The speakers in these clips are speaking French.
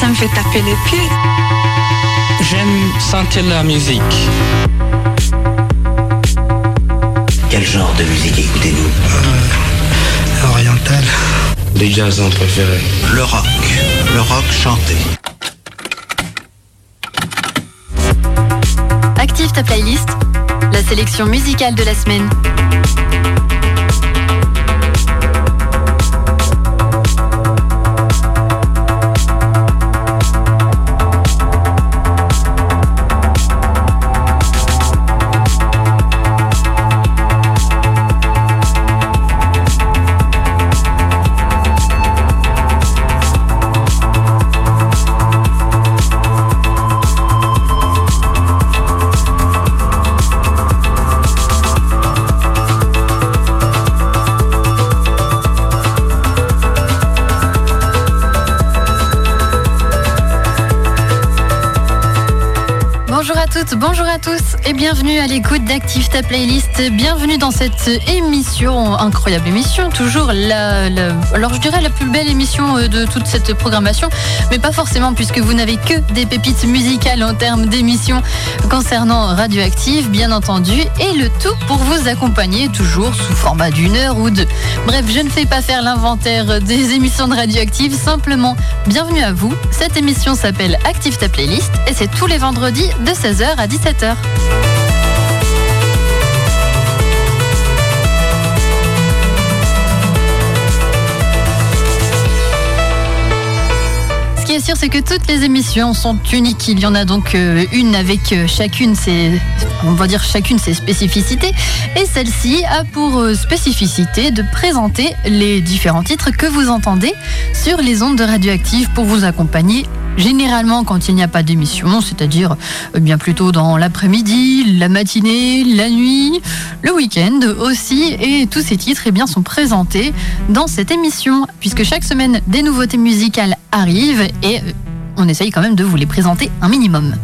ça me fait taper les pieds. J'aime sentir la musique. Quel genre de musique écoutez-vous? Euh, Oriental. Les jazzons préférés. Le rock. Le rock chanté. Active ta playlist, la sélection musicale de la semaine. Bonjour à tous et bienvenue à l'écoute d'Active ta playlist. Bienvenue dans cette émission, incroyable émission, toujours la, alors je dirais la plus belle émission euh, de toute cette programmation, mais pas forcément puisque vous n'avez que des pépites musicales en termes d'émissions concernant Radioactive, bien entendu, et le tout pour vous accompagner toujours sous format d'une heure ou deux. Bref, je ne fais pas faire l'inventaire des émissions de Radioactive, simplement bienvenue à vous. Cette émission s'appelle Active ta playlist et c'est tous les vendredis de 16h à 17h. C'est que toutes les émissions sont uniques. Il y en a donc euh, une avec euh, chacune ses, on va dire chacune ses spécificités. Et celle-ci a pour euh, spécificité de présenter les différents titres que vous entendez sur les ondes de radioactives pour vous accompagner généralement quand il n'y a pas d'émission, c'est-à-dire euh, bien plutôt dans l'après-midi, la matinée, la nuit, le week-end aussi. Et tous ces titres eh bien, sont présentés dans cette émission, puisque chaque semaine des nouveautés musicales arrivent et euh, on essaye quand même de vous les présenter un minimum.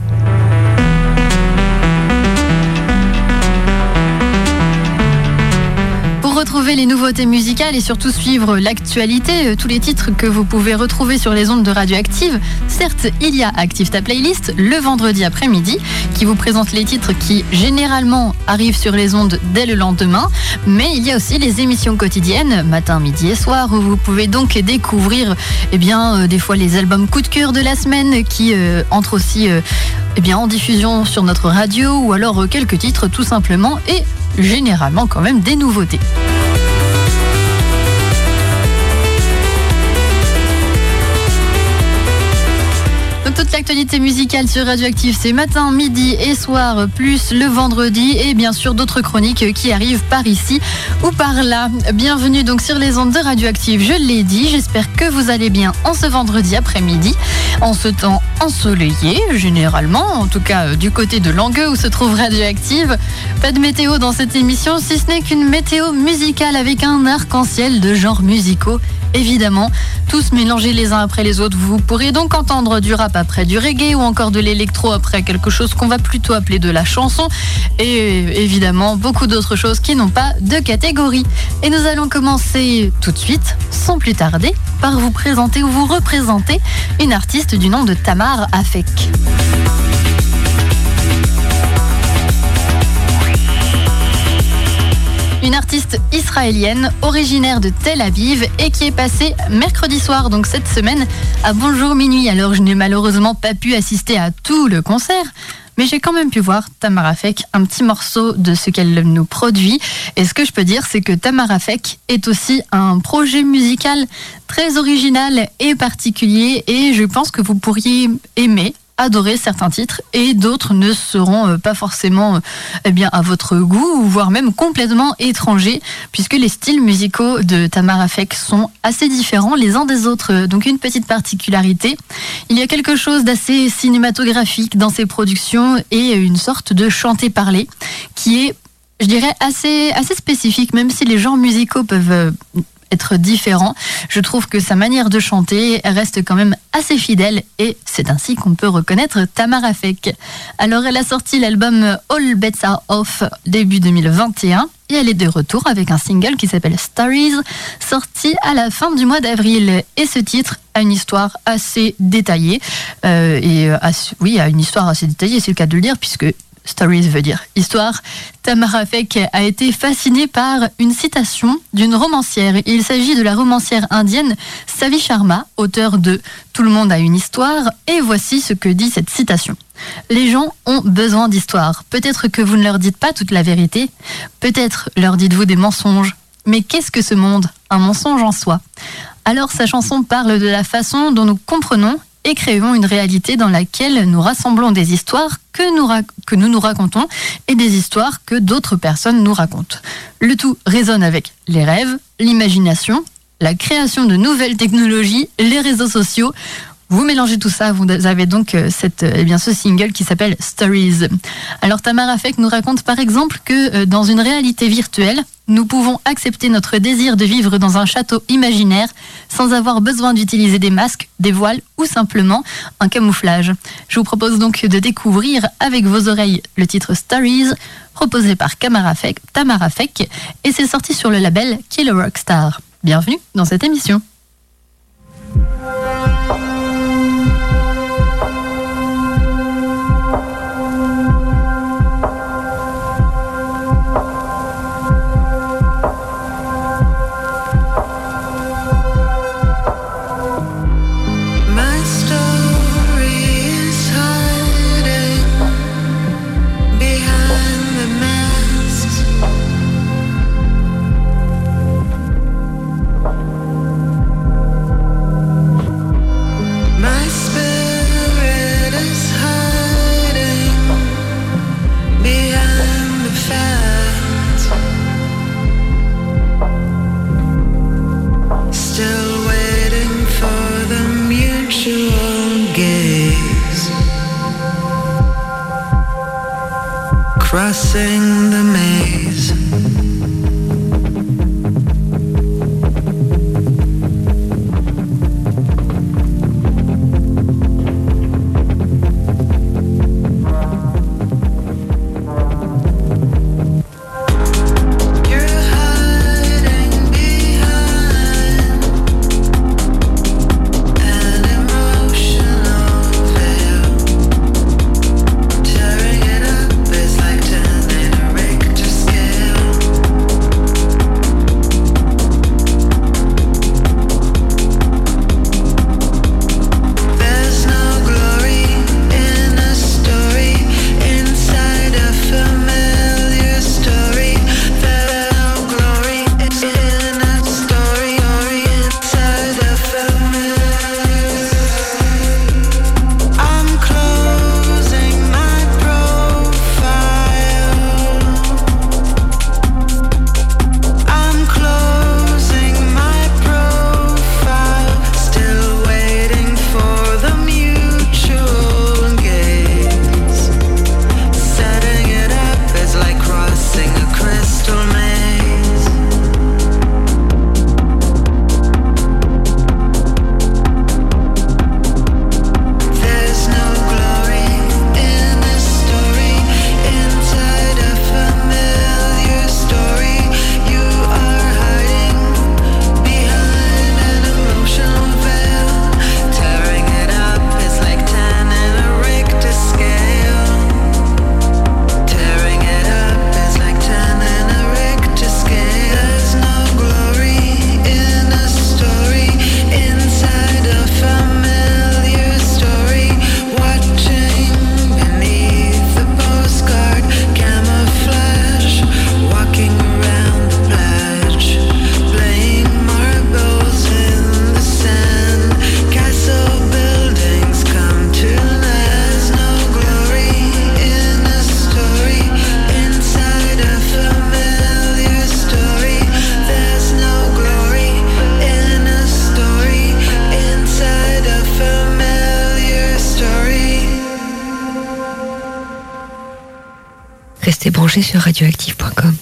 Retrouver les nouveautés musicales et surtout suivre l'actualité, euh, tous les titres que vous pouvez retrouver sur les ondes de Radioactive, certes, il y a Active ta playlist le vendredi après-midi qui vous présente les titres qui généralement arrivent sur les ondes dès le lendemain, mais il y a aussi les émissions quotidiennes, matin, midi et soir, où vous pouvez donc découvrir eh bien, euh, des fois les albums coup de cœur de la semaine qui euh, entrent aussi eh bien, en diffusion sur notre radio ou alors quelques titres tout simplement. Et généralement quand même des nouveautés. L'actualité musicale sur Radioactive, c'est matin, midi et soir, plus le vendredi et bien sûr d'autres chroniques qui arrivent par ici ou par là. Bienvenue donc sur les ondes de Radioactive, je l'ai dit, j'espère que vous allez bien en ce vendredi après-midi, en ce temps ensoleillé généralement, en tout cas euh, du côté de Langueux où se trouve Radioactive. Pas de météo dans cette émission, si ce n'est qu'une météo musicale avec un arc-en-ciel de genres musicaux évidemment, tous mélangés les uns après les autres. Vous pourrez donc entendre du rap après du reggae ou encore de l'électro après quelque chose qu'on va plutôt appeler de la chanson et évidemment beaucoup d'autres choses qui n'ont pas de catégorie. Et nous allons commencer tout de suite, sans plus tarder, par vous présenter ou vous représenter une artiste du nom de Tamar Afek. Une artiste israélienne originaire de Tel Aviv et qui est passée mercredi soir, donc cette semaine, à Bonjour Minuit. Alors je n'ai malheureusement pas pu assister à tout le concert, mais j'ai quand même pu voir Tamara Fek, un petit morceau de ce qu'elle nous produit. Et ce que je peux dire, c'est que Tamara Fek est aussi un projet musical très original et particulier et je pense que vous pourriez aimer adorer certains titres et d'autres ne seront euh, pas forcément euh, eh bien à votre goût, voire même complètement étrangers, puisque les styles musicaux de Tamara Fek sont assez différents les uns des autres. Donc une petite particularité, il y a quelque chose d'assez cinématographique dans ses productions et une sorte de chanter-parler qui est je dirais assez, assez spécifique, même si les genres musicaux peuvent euh, être différent. Je trouve que sa manière de chanter reste quand même assez fidèle et c'est ainsi qu'on peut reconnaître Tamara Fek. Alors elle a sorti l'album All Bets Are Off début 2021 et elle est de retour avec un single qui s'appelle Stories, sorti à la fin du mois d'avril. Et ce titre a une histoire assez détaillée. Euh, et euh, oui, a une histoire assez détaillée, c'est le cas de le dire, puisque Stories veut dire histoire. Tamara Fek a été fascinée par une citation d'une romancière. Il s'agit de la romancière indienne Savi Sharma, auteur de Tout le monde a une histoire. Et voici ce que dit cette citation. Les gens ont besoin d'histoire. Peut-être que vous ne leur dites pas toute la vérité. Peut-être leur dites-vous des mensonges. Mais qu'est-ce que ce monde? Un mensonge en soi. Alors sa chanson parle de la façon dont nous comprenons et créons une réalité dans laquelle nous rassemblons des histoires que nous, que nous nous racontons et des histoires que d'autres personnes nous racontent. Le tout résonne avec les rêves, l'imagination, la création de nouvelles technologies, les réseaux sociaux. Vous mélangez tout ça, vous avez donc euh, cette, eh bien, ce single qui s'appelle Stories. Alors Tamara Fek nous raconte par exemple que euh, dans une réalité virtuelle, nous pouvons accepter notre désir de vivre dans un château imaginaire sans avoir besoin d'utiliser des masques, des voiles ou simplement un camouflage. Je vous propose donc de découvrir avec vos oreilles le titre Stories, proposé par Tamara Fek, et c'est sorti sur le label Killer Rockstar. Bienvenue dans cette émission. Crossing sur radioactive.com.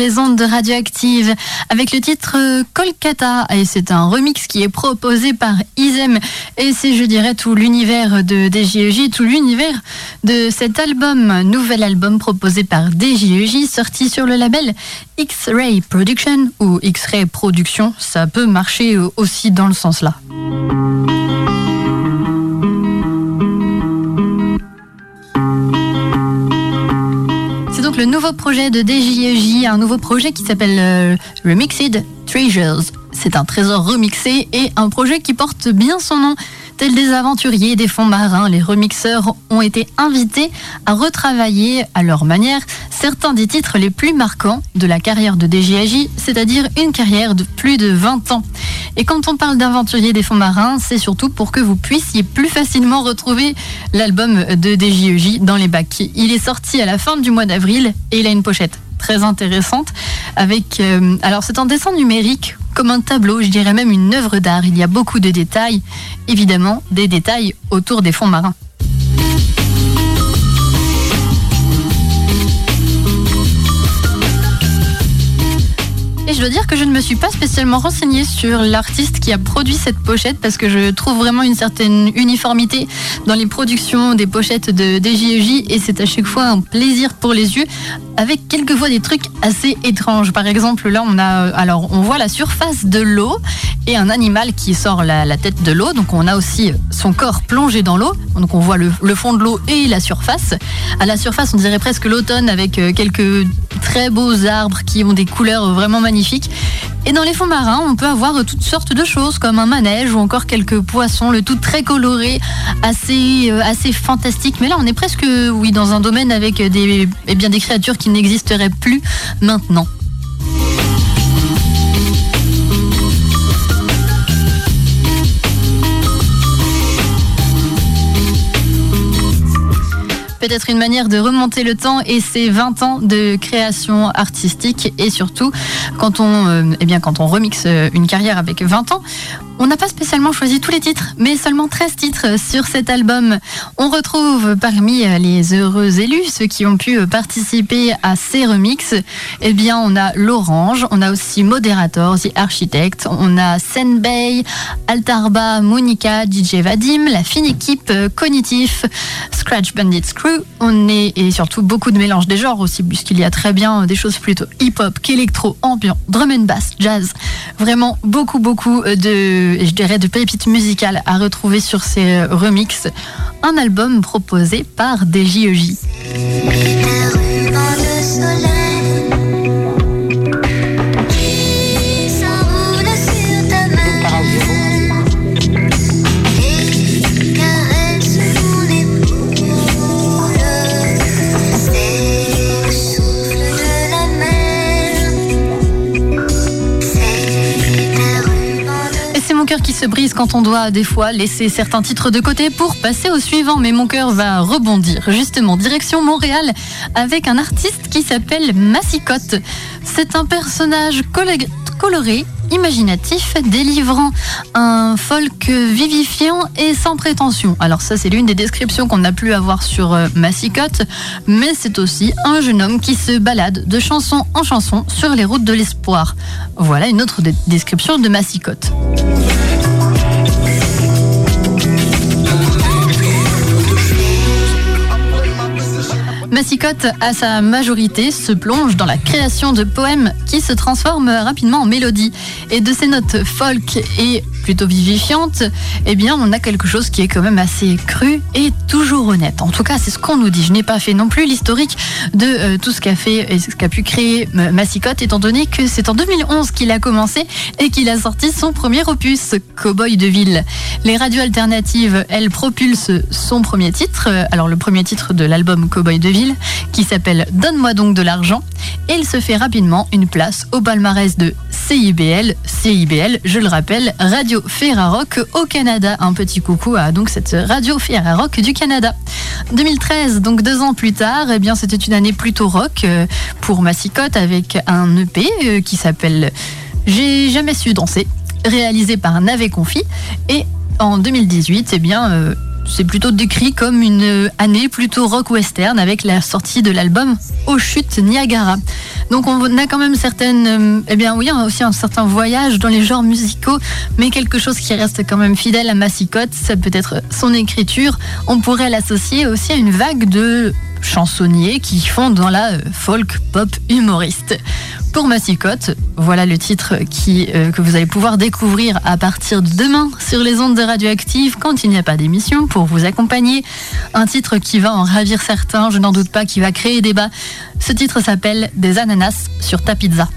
les ondes de Radioactive avec le titre euh, Kolkata. Et c'est un remix qui est proposé par Isem et c'est je dirais tout l'univers de DJEJ, tout l'univers de cet album, nouvel album proposé par DJEJ sorti sur le label X-Ray Production ou X-Ray Production, ça peut marcher aussi dans le sens là. Le nouveau projet de DJJ, un nouveau projet qui s'appelle euh, Remixed Treasures. C'est un trésor remixé et un projet qui porte bien son nom. Tels des aventuriers des fonds marins, les remixeurs ont été invités à retravailler à leur manière certains des titres les plus marquants de la carrière de DJJ, c'est-à-dire une carrière de plus de 20 ans. Et quand on parle d'aventuriers des fonds marins, c'est surtout pour que vous puissiez plus facilement retrouver l'album de DJJ dans les bacs. Il est sorti à la fin du mois d'avril et il a une pochette très intéressante avec euh, alors c'est un dessin numérique comme un tableau, je dirais même une œuvre d'art. Il y a beaucoup de détails, évidemment des détails autour des fonds marins. Et je dois dire que je ne me suis pas spécialement renseignée sur l'artiste qui a produit cette pochette parce que je trouve vraiment une certaine uniformité dans les productions des pochettes de DJEJ et c'est à chaque fois un plaisir pour les yeux avec quelquefois des trucs assez étranges. Par exemple, là, on a, euh, alors, on voit la surface de l'eau et un animal qui sort la, tête de l'eau. Donc, on a aussi son corps plongé dans l'eau. Donc, on voit le, fond de l'eau et la surface. À la surface, on dirait presque l'automne avec euh, quelques très beaux arbres qui ont des couleurs vraiment magnifiques. Et dans les fonds marins, on peut avoir toutes sortes de choses comme un manège ou encore quelques poissons, le tout très coloré, assez, euh, assez fantastique. Mais là, on est presque, oui, dans un domaine avec des, eh bien, des créatures qui n'existeraient plus maintenant. Peut-être une manière de remonter le temps et ses 20 ans de création artistique et surtout quand on, euh, eh bien, quand on remixe euh, une carrière avec 20 ans, on n'a pas spécialement choisi tous les titres, mais seulement 13 titres sur cet album. On retrouve parmi les heureux élus, ceux qui ont pu participer à ces remixes, eh bien, on a l'Orange, on a aussi Moderator, The Architect, on a Senbei, Altarba, Monica, DJ Vadim, la fine équipe Cognitif, Scratch Bandits Crew. On est, et surtout beaucoup de mélange des genres aussi, puisqu'il y a très bien des choses plutôt hip-hop qu'électro, ambiant, drum and bass, jazz. Vraiment beaucoup, beaucoup de je dirais, de pépites musicales à retrouver sur ces remixes. Un album proposé par DJEJ. Se brise quand on doit des fois laisser certains titres de côté pour passer au suivant. Mais mon cœur va rebondir justement direction Montréal avec un artiste qui s'appelle Massicotte. C'est un personnage coloré imaginatif, délivrant un folk vivifiant et sans prétention. Alors ça, c'est l'une des descriptions qu'on a pu avoir sur euh, Massicotte, mais c'est aussi un jeune homme qui se balade de chanson en chanson sur les routes de l'espoir. Voilà une autre description de Massicotte. Massicotte, à sa majorité, se plonge dans la création de poèmes qui se transforment rapidement en mélodies. Et de ces notes folk et plutôt vivifiantes, eh bien, on a quelque chose qui est quand même assez cru et toujours honnête. En tout cas, c'est ce qu'on nous dit. Je n'ai pas fait non plus l'historique de euh, tout ce qu'a fait et ce qu'a pu créer euh, Massicotte, étant donné que c'est en 2011 qu'il a commencé et qu'il a sorti son premier opus, Cowboy de ville. Les radios alternatives, elles propulsent son premier titre, euh, alors le premier titre de l'album Cowboy de ville, qui s'appelle Donne-moi donc de l'argent. Et il se fait rapidement une place au palmarès de CIBL. CIBL, je le rappelle, Radio Radio Ferrarock au Canada. Un petit coucou à donc cette Radio Ferrarock du Canada. 2013, donc deux ans plus tard, eh bien c'était une année plutôt rock euh, pour Massicotte avec un EP euh, qui s'appelle J'ai jamais su danser, réalisé par Navet Confi. Et en 2018, eh bien euh, c'est plutôt décrit comme une année plutôt rock western avec la sortie de l'album Aux chutes Niagara. Donc on a quand même certaines, euh, eh bien oui, on a aussi un certain voyage dans les genres musicaux, mais quelque chose qui reste quand même fidèle à Massicotte, ça peut être son écriture. On pourrait l'associer aussi à une vague de chansonniers qui font dans la euh, folk pop humoriste. Pour Massicotte, voilà le titre qui, euh, que vous allez pouvoir découvrir à partir de demain sur les ondes de Radioactive quand il n'y a pas d'émission pour vous accompagner. Un titre qui va en ravir certains, je n'en doute pas, qui va créer débat. Ce titre s'appelle Des ananas sur ta pizza.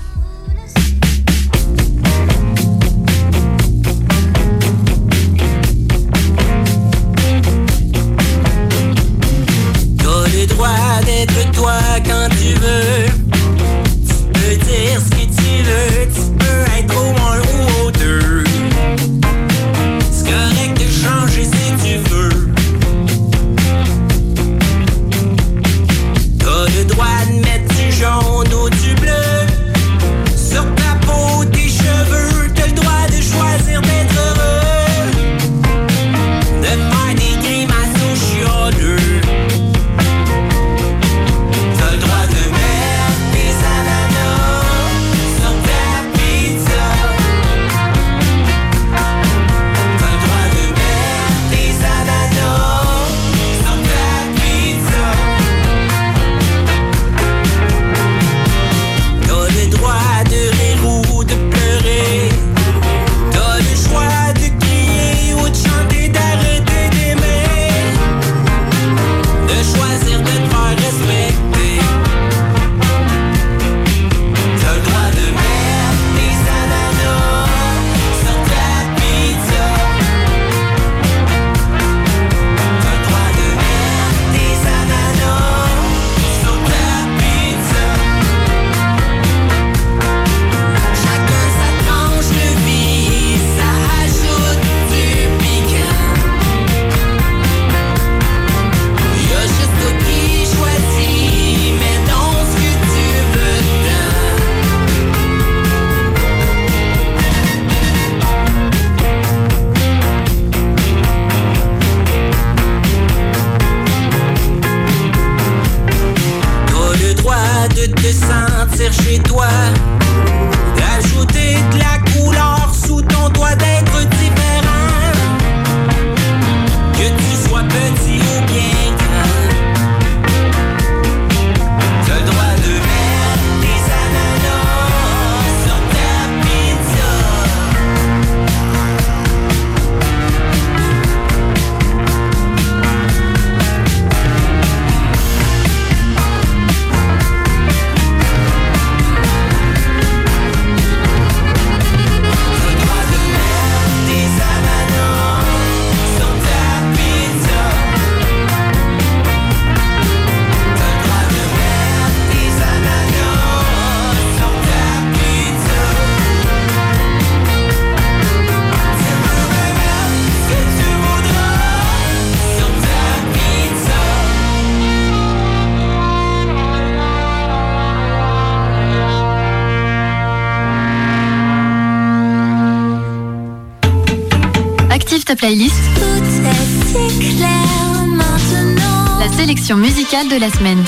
La sélection musicale de la semaine.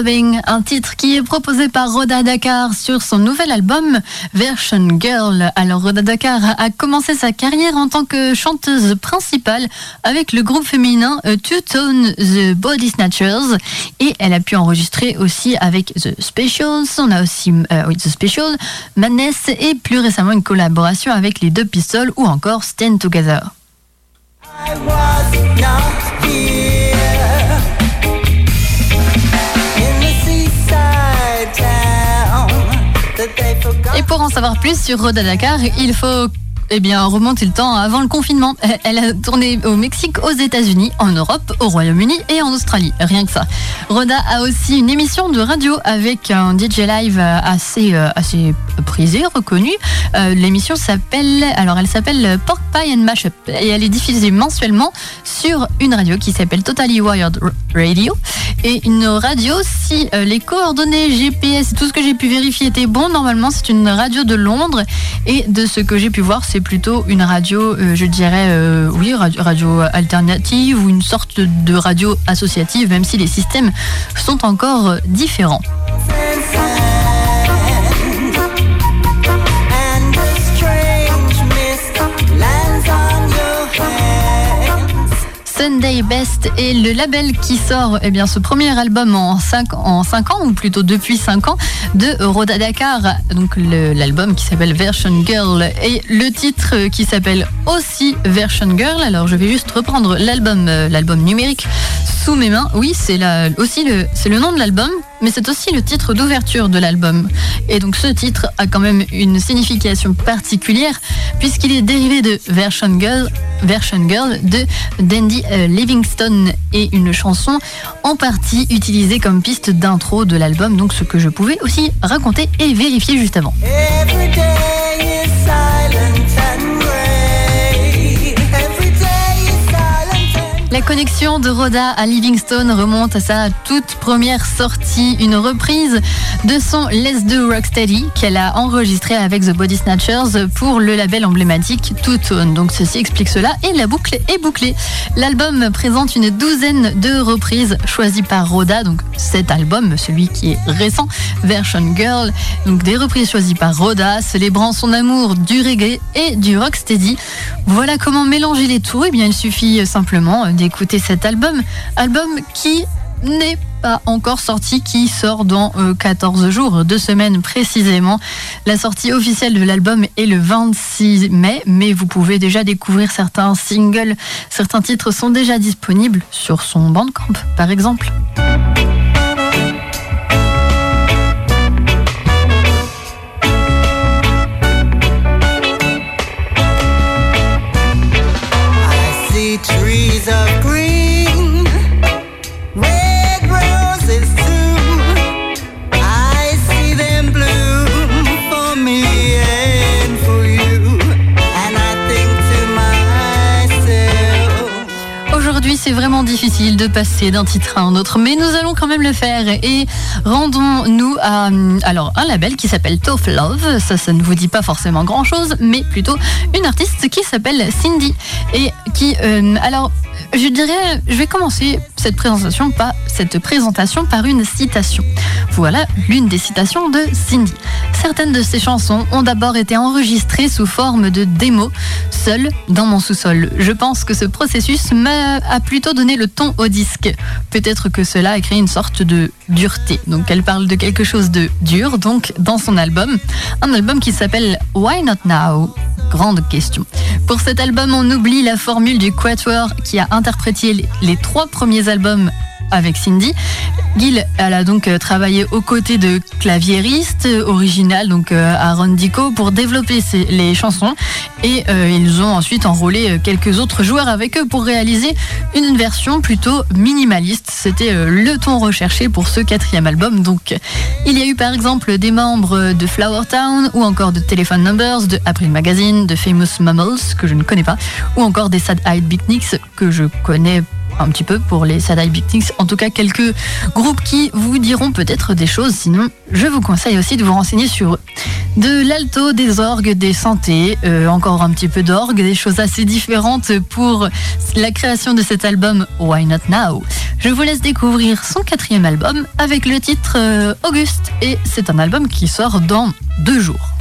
Un titre qui est proposé par Rhoda Dakar sur son nouvel album Version Girl. Alors Rhoda Dakar a commencé sa carrière en tant que chanteuse principale avec le groupe féminin euh, Two Tone The Body Snatchers et elle a pu enregistrer aussi avec The Specials, on a aussi euh, The Special, Madness et plus récemment une collaboration avec les deux pistoles ou encore Stand Together. Pour en savoir plus sur Rhoda Dakar, il faut eh bien, remonter le temps avant le confinement. Elle a tourné au Mexique, aux États-Unis, en Europe, au Royaume-Uni et en Australie. Rien que ça. Rhoda a aussi une émission de radio avec un DJ live assez, euh, assez prisé, reconnu. Euh, L'émission s'appelle, alors elle s'appelle Pork Pie and Mashup et elle est diffusée mensuellement sur une radio qui s'appelle Totally Wired Radio. Et une radio, si euh, les coordonnées GPS tout ce que j'ai pu vérifier étaient bons, normalement c'est une radio de Londres. Et de ce que j'ai pu voir, c'est plutôt une radio, je dirais, oui, radio alternative ou une sorte de radio associative, même si les systèmes sont encore différents. Sunday Best est le label qui sort eh ce premier album en 5 en cinq ans, ou plutôt depuis 5 ans, de Rhoda Dakar. Donc l'album qui s'appelle Version Girl et le titre qui s'appelle aussi Version Girl. Alors je vais juste reprendre l'album euh, l'album numérique mes mains. Oui, c'est aussi le, c'est le nom de l'album, mais c'est aussi le titre d'ouverture de l'album. Et donc ce titre a quand même une signification particulière puisqu'il est dérivé de Version Girl, Version Girl de Dandy euh, Livingstone et une chanson en partie utilisée comme piste d'intro de l'album, donc ce que je pouvais aussi raconter et vérifier juste avant. La connexion de Rhoda à Livingstone remonte à sa toute première sortie, une reprise de son Let's Do Rocksteady qu'elle a enregistré avec The Body Snatchers pour le label emblématique Two Tone. Donc ceci explique cela et la boucle est bouclée. L'album présente une douzaine de reprises choisies par Rhoda, donc cet album, celui qui est récent, Version Girl, donc des reprises choisies par Rhoda, célébrant son amour du reggae et du rocksteady. Voilà comment mélanger les tout. Eh bien, il suffit simplement d'écouter cet album, album qui n'est pas encore sorti, qui sort dans euh, 14 jours, deux semaines précisément. La sortie officielle de l'album est le 26 mai, mais vous pouvez déjà découvrir certains singles, certains titres sont déjà disponibles sur son Bandcamp, par exemple. Of difficile de passer d'un titre à un autre, mais nous allons quand même le faire et rendons-nous à hum, alors un label qui s'appelle Tough Love. Ça, ça ne vous dit pas forcément grand-chose, mais plutôt une artiste qui s'appelle Cindy et qui, euh, alors, je dirais, je vais commencer cette présentation par cette présentation par une citation. Voilà l'une des citations de Cindy. Certaines de ses chansons ont d'abord été enregistrées sous forme de démos, seule dans mon sous-sol. Je pense que ce processus m'a plutôt donné le ton au disque. Peut-être que cela a créé une sorte de dureté. Donc elle parle de quelque chose de dur, donc dans son album. Un album qui s'appelle Why Not Now? Grande question. Pour cet album, on oublie la formule du Quatuor qui a interprété les trois premiers albums avec Cindy. Gil, elle a donc euh, travaillé aux côtés de claviéristes euh, original, donc euh, Aaron Dico, pour développer les chansons. Et euh, ils ont ensuite enrôlé euh, quelques autres joueurs avec eux pour réaliser une version plutôt minimaliste. C'était euh, le ton recherché pour ce quatrième album. Donc, il y a eu par exemple des membres de Flower Town ou encore de Telephone Numbers, de April Magazine, de Famous Mammals que je ne connais pas, ou encore des Sad Eyed Beatniks que je connais un petit peu pour les Eyed Beatniks. En tout cas, quelques groupes qui vous diront peut-être des choses. Sinon, je vous conseille aussi de vous renseigner sur eux. De l'alto, des orgues, des synthés, euh, encore un petit peu d'orgue, des choses assez différentes pour la création de cet album Why Not Now. Je vous laisse découvrir son quatrième album avec le titre euh, Auguste et c'est un album qui sort dans deux jours.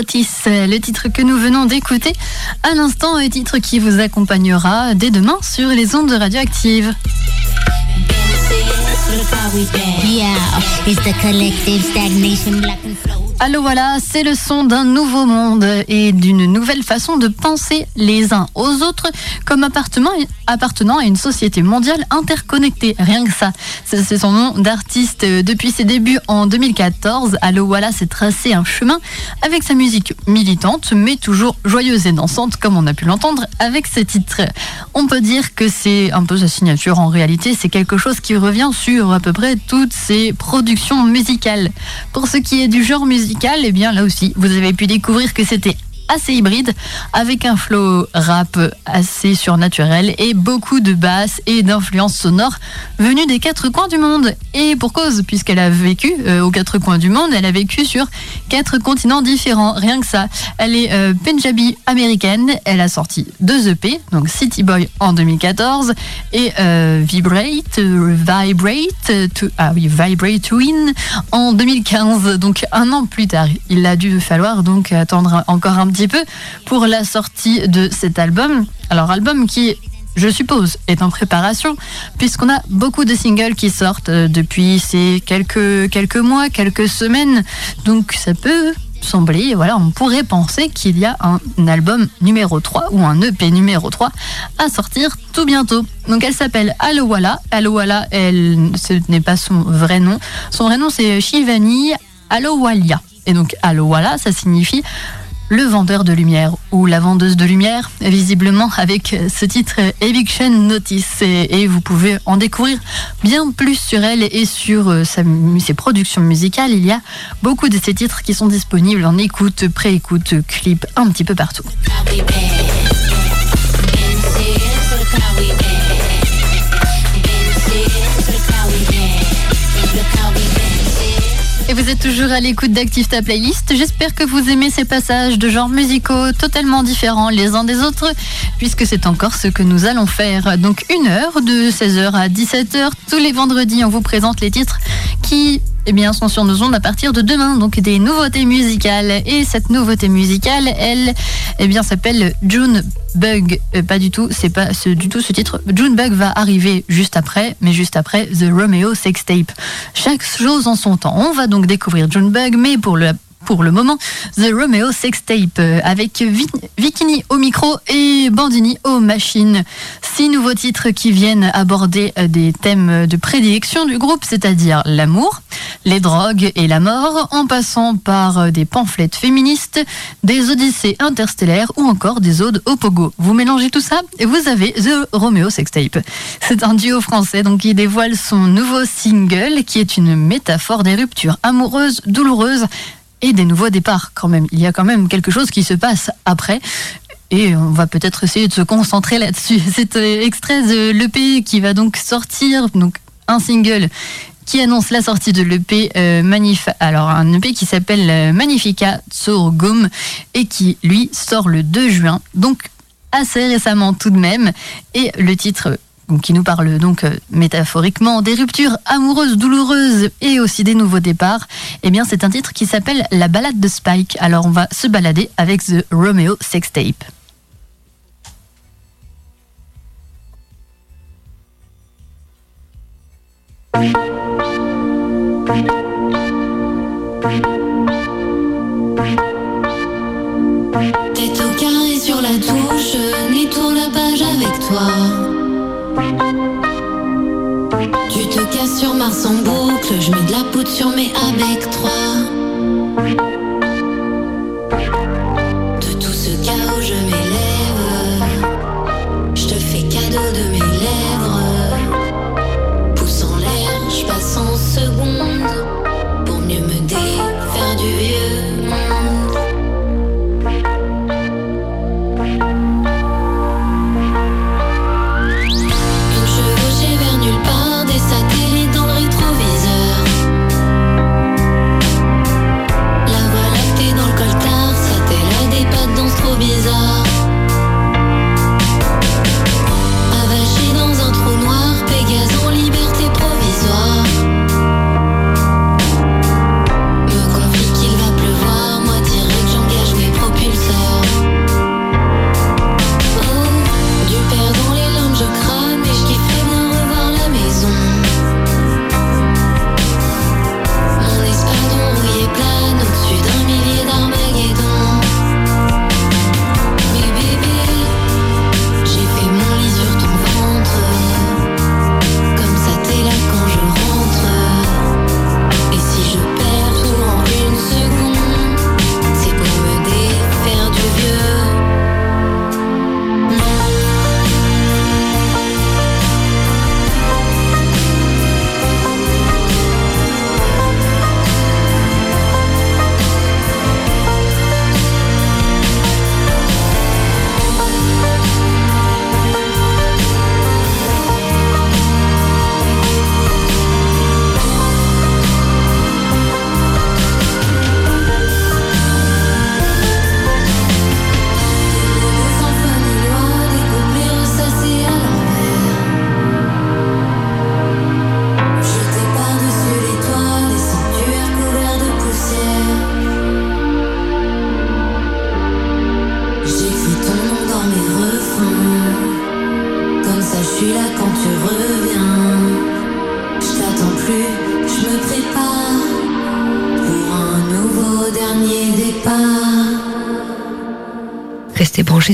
Notice, le titre que nous venons d'écouter à l'instant, un titre qui vous accompagnera dès demain sur les ondes radioactives. Allô, voilà, c'est le son d'un nouveau monde et d'une nouvelle façon de penser les uns aux autres comme appartenant, appartenant à une société mondiale interconnectée. Rien que ça. C'est son nom d'artiste euh, depuis ses débuts en 2014. Allô, voilà, s'est tracé un chemin avec sa musique militante, mais toujours joyeuse et dansante, comme on a pu l'entendre avec ce titre. On peut dire que c'est un peu sa signature. En réalité, c'est quelque chose qui revient sur à peu près toutes ses productions musicales. Pour ce qui est du genre musical, eh bien là aussi, vous avez pu découvrir que c'était assez hybride, avec un flow rap assez surnaturel et beaucoup de basses et d'influences sonores venues des quatre coins du monde. Et pour cause, puisqu'elle a vécu euh, aux quatre coins du monde, elle a vécu sur quatre continents différents, rien que ça. Elle est euh, Punjabi américaine, elle a sorti deux EP, donc City Boy en 2014 et euh, Vibrate, Vibrate, to- ah oui, Vibrate Twin en 2015, donc un an plus tard. Il a dû falloir donc attendre encore un petit peu pour la sortie de cet album. Alors album qui je suppose, est en préparation, puisqu'on a beaucoup de singles qui sortent euh, depuis ces quelques, quelques mois, quelques semaines. Donc ça peut sembler, voilà, on pourrait penser qu'il y a un album numéro 3 ou un EP numéro 3 à sortir tout bientôt. Donc elle s'appelle Alowala. Alowala, elle, ce n'est pas son vrai nom. Son vrai nom c'est Shivani Alowalia. Et donc Alowala, ça signifie le vendeur de lumière ou la vendeuse de lumière, visiblement avec ce titre Eviction Notice. Et, vous pouvez en découvrir bien plus sur elle et sur euh, ses productions musicales. Il y a beaucoup de ces titres qui sont disponibles en écoute, pré-écoute, clip, un petit peu partout. Vous êtes toujours à l'écoute d'Active ta playlist. J'espère que vous aimez ces passages de genres musicaux totalement différents les uns des autres, puisque c'est encore ce que nous allons faire. Donc une heure de 16h à 17h tous les vendredis, on vous présente les titres qui eh bien, sont sur nos ondes à partir de demain, donc des nouveautés musicales. Et cette nouveauté musicale, elle, eh bien, s'appelle June Bug. Euh, pas du tout, c'est pas du tout ce titre. June Bug va arriver juste après, mais juste après The Romeo Sextape. Chaque chose en son temps. On va donc découvrir June Bug, mais pour le pour le moment, The Romeo Sextape euh, avec Vi- Vikini au micro et Bandini aux machines. Six nouveaux titres qui viennent aborder euh, des thèmes de prédilection du groupe, c'est-à-dire l'amour, les drogues et la mort, en passant par euh, des pamphlets féministes, des odyssées interstellaires ou encore des odes au pogo. Vous mélangez tout ça et vous avez The Romeo Sextape. C'est un duo français donc qui dévoile son nouveau single qui est une métaphore des ruptures amoureuses douloureuses et des nouveaux départs quand même. Il y a quand même quelque chose qui se passe après. Et on va peut-être essayer de se concentrer là-dessus. C'est extrait de l'EP qui va donc sortir, donc un single qui annonce la sortie de l'EP euh. Alors un EP qui s'appelle euh, Magnifica Sorghum et qui lui sort le 2 juin. Donc assez récemment tout de même. Et le titre qui nous parle donc euh, métaphoriquement des ruptures amoureuses douloureuses et aussi des nouveaux départs, eh bien c'est un titre qui s'appelle La balade de Spike. Alors on va se balader avec The Romeo Sextape. Tête au carré sur la touche, tourne la page avec toi. Tu te casses sur Mars en boucle, je mets de la poudre sur mes avec 3.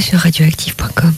sur radioactive.com.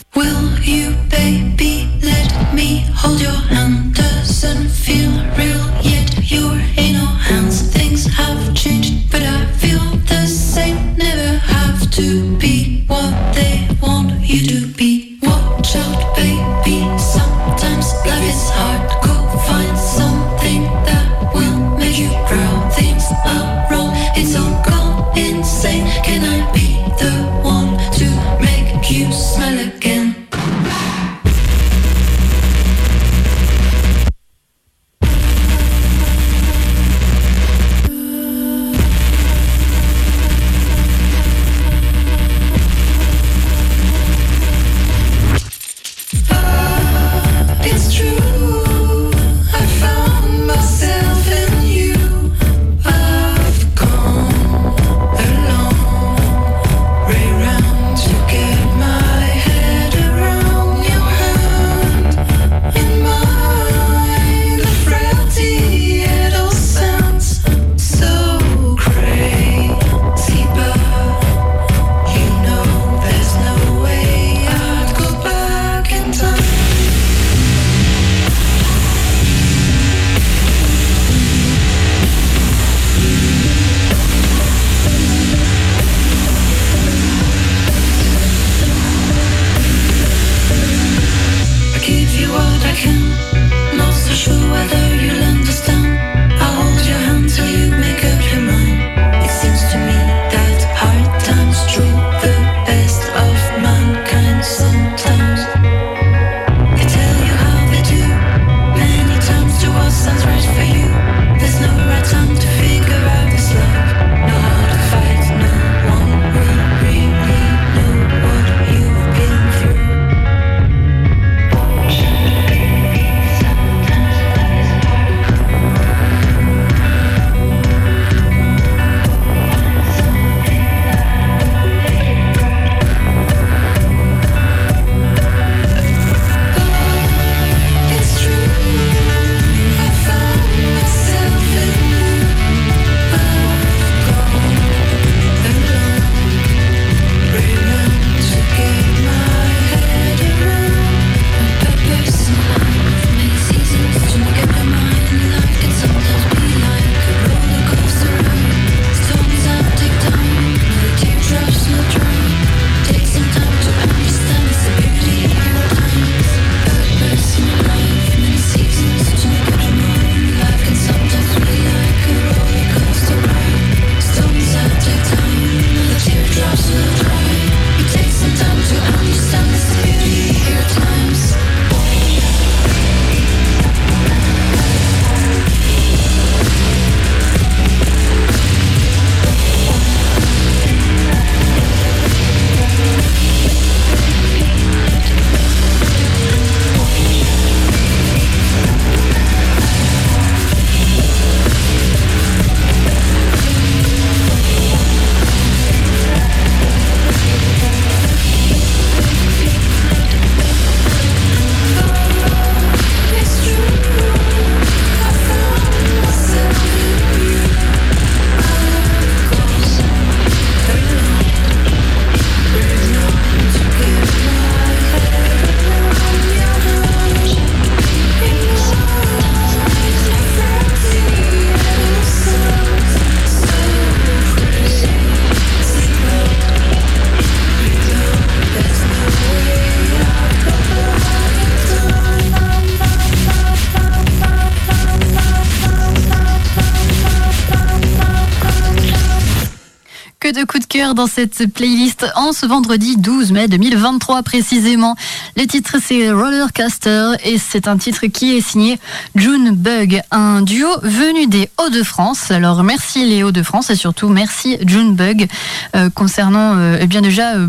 dans cette playlist en ce vendredi 12 mai 2023 précisément. Le titre c'est Rollercaster et c'est un titre qui est signé June Bug, un duo venu des Hauts-de-France. Alors merci les Hauts-de-France et surtout merci June Bug euh, concernant euh, eh bien déjà euh,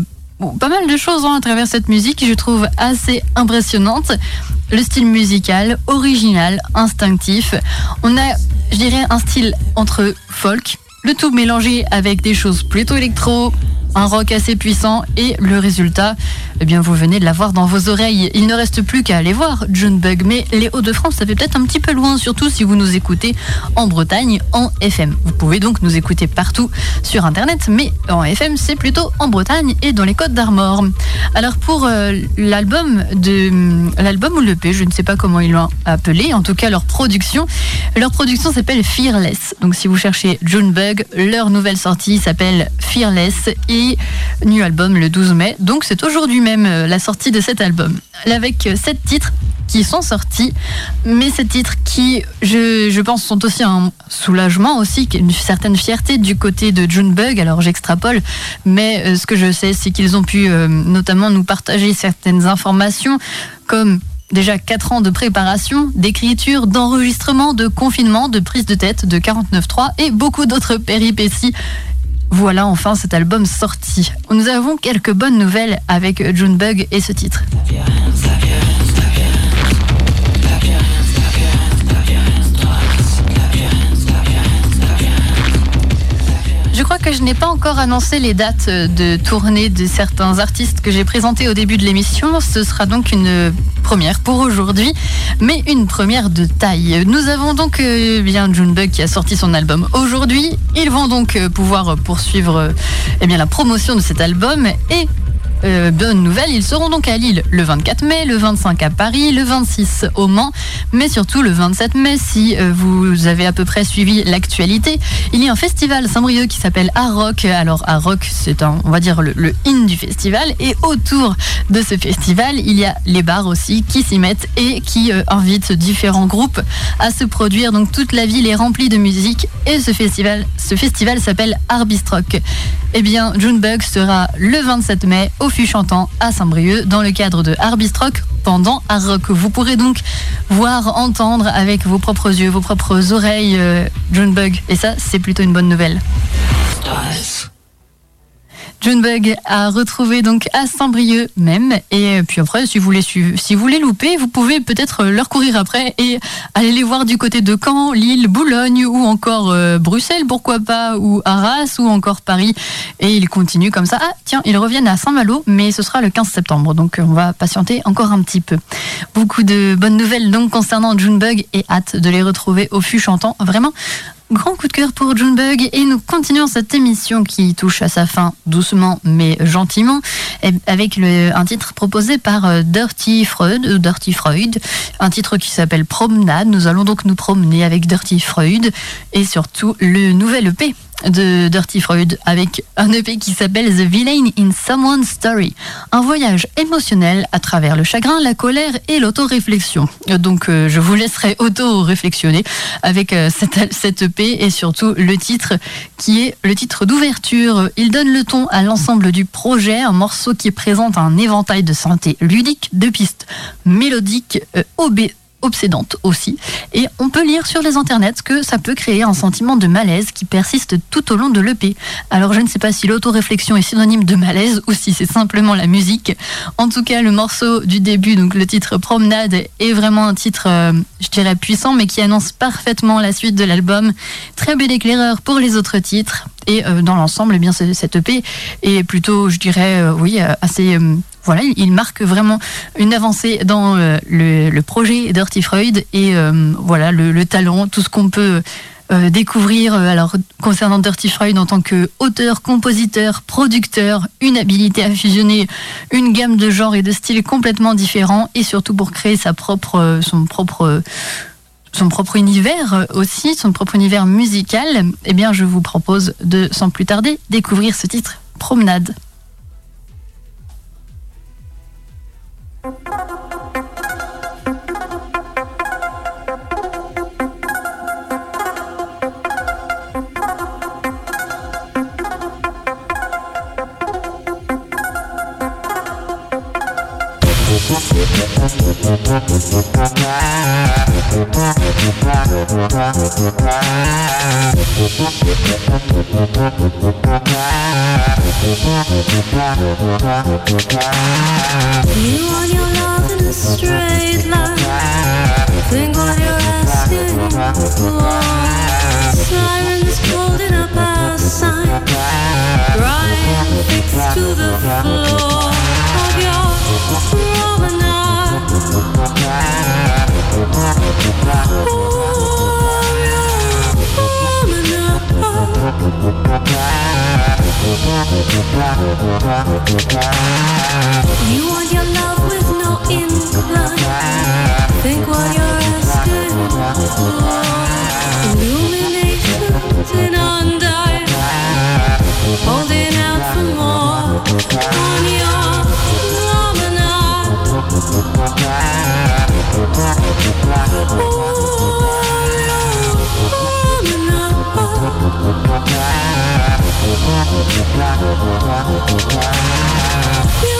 pas mal de choses hein, à travers cette musique, je trouve assez impressionnante. Le style musical, original, instinctif. On a, je dirais, un style entre folk, le tout mélangé avec des choses plutôt électro un rock assez puissant et le résultat, eh bien vous venez de l'avoir dans vos oreilles. Il ne reste plus qu'à aller voir June Bug, mais les Hauts-de-France, ça fait peut-être un petit peu loin, surtout si vous nous écoutez en Bretagne en FM. Vous pouvez donc nous écouter partout sur Internet, mais en FM, c'est plutôt en Bretagne et dans les Côtes d'Armor. Alors pour euh, l'album de l'album ou l'EP, je ne sais pas comment ils l'ont appelé, en tout cas leur production, leur production s'appelle Fearless. Donc si vous cherchez June Bug, leur nouvelle sortie s'appelle Fearless new album le 12 mai. Donc c'est aujourd'hui même euh, la sortie de cet album. Avec euh, sept titres qui sont sortis, mais ces titres qui, je, pense, sont aussi un soulagement aussi, une certaine fierté du côté de Junebug. Alors j'extrapole, mais euh, ce que je sais, c'est qu'ils ont pu notamment nous partager certaines informations, comme déjà 4 ans de préparation, d'écriture, d'enregistrement, de confinement, de prise de tête, de 49.3 et beaucoup d'autres péripéties. Voilà enfin cet album sorti. Nous avons quelques bonnes nouvelles avec Junebug et ce titre. Je crois que je n'ai pas encore annoncé les dates de tournée de certains artistes que j'ai présentés au début de l'émission. Ce sera donc une première pour aujourd'hui, mais une première de taille. Nous avons donc euh, bien Junebug qui a sorti son album aujourd'hui. Ils vont donc euh, pouvoir poursuivre euh, eh la promotion de cet album et euh, bonne nouvelle, ils seront donc à Lille le 24 mai, le 25 à Paris, le 26 au Mans, mais surtout le 27 mai, si euh, vous avez à peu près suivi l'actualité, il y a un festival Saint-Brieuc qui s'appelle Rock. Alors Rock, c'est on va dire le, in du festival, et autour de ce festival, il y a les bars aussi qui s'y mettent et qui euh, invitent différents groupes à se produire. Donc toute la ville est remplie de musique et ce festival, s'appelle Arbistrock. Eh bien, Junebug sera le 27 mai Fût Chantant à Saint-Brieuc dans le cadre de Arbistrock pendant Art Rock. Vous pourrez donc voir, entendre avec vos propres yeux, vos propres oreilles euh, Junebug. Et ça, c'est plutôt une bonne nouvelle. Junebug a retrouvé donc à Saint-Brieuc même. Et puis après, si vous voulez si vous les louper, vous pouvez peut-être leur courir après et aller les voir du côté de Caen, Lille, Boulogne ou encore euh, Bruxelles, pourquoi pas, ou Arras ou encore Paris. Et ils continuent comme ça. Ah, tiens, ils reviennent à Saint-Malo, mais ce sera le 15 septembre. Donc on va patienter encore un petit peu. Beaucoup de bonnes nouvelles donc concernant Junebug et hâte de les retrouver au fût chantant. Vraiment Grand coup de cœur pour Junebug et nous continuons cette émission qui touche à sa fin doucement mais gentiment avec un titre proposé par euh, Dirty Freud, euh, Dirty Freud, un titre qui s'appelle Promenade. Nous allons donc nous promener avec Dirty Freud et surtout le nouvel EP de Dirty Freud avec un EP qui s'appelle The Villain in Someone's Story. Un voyage émotionnel à travers le chagrin, la colère et l'autoréflexion. Donc euh, je vous laisserai auto-réflexionner avec euh, cette, EP et surtout le titre qui est le titre d'ouverture. Il donne le ton à l'ensemble du projet, un morceau qui présente un éventail de santé ludique, de pistes mélodiques, euh, obsédante aussi. Et on peut lire sur les internets que ça peut créer un sentiment de malaise qui persiste tout au long de l'EP. Alors je ne sais pas si l'autoréflexion est synonyme de malaise ou si c'est simplement la musique. En tout cas, le morceau du début, donc le titre Promenade, est vraiment un titre, euh, je dirais, puissant, mais qui annonce parfaitement la suite de l'album. Très bel éclaireur pour les autres titres. Et euh, dans l'ensemble, eh bien, ce- cette EP est plutôt, je dirais, euh, oui, assez... voilà, il- marque vraiment une avancée dans euh, le, projet Dirty Freud et euh, voilà le, le talent, tout ce qu'on peut euh, découvrir. alors concernant Dirty Freud en tant que auteur, compositeur, producteur, une habilité à fusionner une gamme de genres et de styles complètement différents et surtout pour créer son propre univers aussi, son propre univers musical, eh bien je vous propose de, sans plus tarder, découvrir ce titre, Promenade. Bye. You on your love in a straight line. Think Sirens holding up sign. Fixed to the floor of your promenade. You want your love with no incline. Think what you're asking for. Holding out for more on your you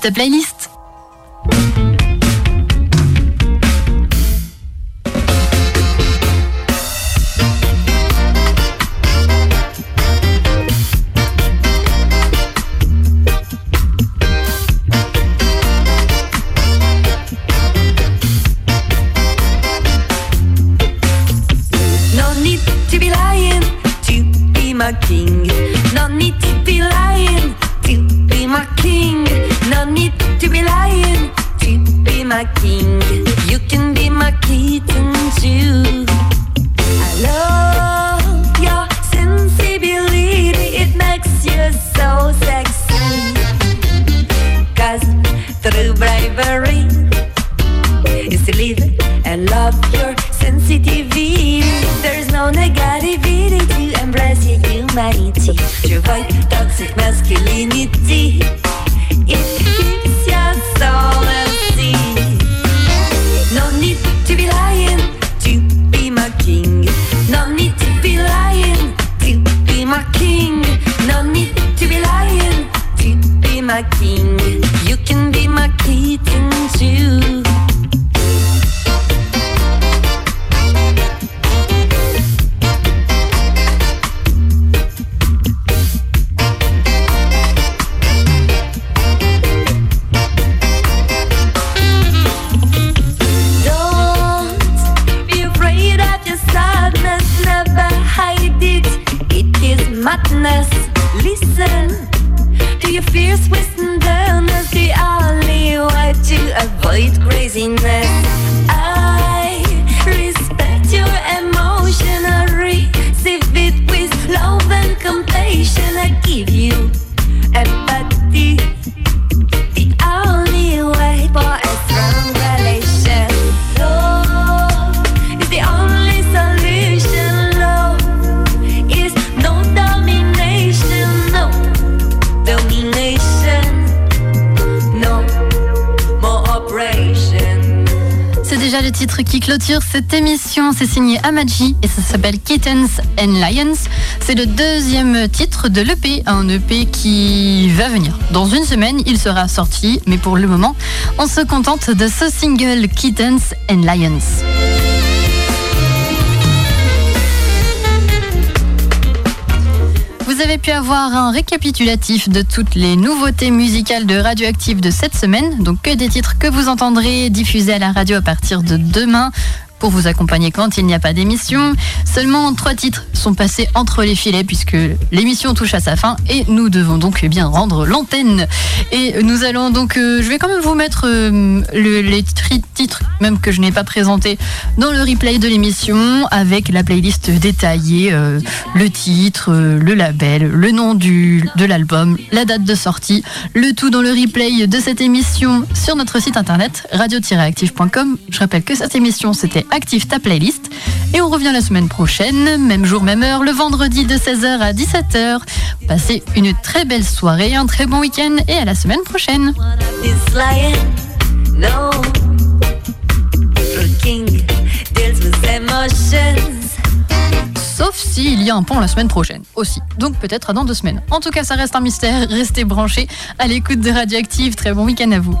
ta playlist. le titre qui clôture cette émission. C'est signé Amaji et ça s'appelle Kittens and Lions. C'est le deuxième titre de l'EP, un EP qui va venir. Dans une semaine, il sera sorti, mais pour le moment, on se contente de ce single Kittens and Lions. Vous avez pu avoir un récapitulatif de toutes les nouveautés musicales de Radioactive de cette semaine. Donc que des titres que vous entendrez diffusés à la radio à partir de demain pour vous accompagner quand il n'y a pas d'émission. Seulement trois titres sont passés entre les filets puisque l'émission touche à sa fin et nous devons donc eh bien rendre l'antenne. Et nous allons donc, euh, je vais quand même vous mettre euh, le- les titres même que je n'ai pas présentés dans le replay de l'émission avec la playlist détaillée, euh, le titre, euh, le label, le nom du, de l'album, la date de sortie, le tout dans le replay de cette émission sur notre site internet radio-active.com. Je rappelle que cette émission c'était Active ta playlist et on revient la semaine prochaine, même jour, même heure, le vendredi de 16h à 17h. Passez une très belle soirée, un très bon week-end et à la semaine prochaine. Sauf s'il y a un pont la semaine prochaine aussi. Donc peut-être dans deux semaines. En tout cas, ça reste un mystère. Restez branchés à l'écoute de Radioactive. Très bon week-end à vous.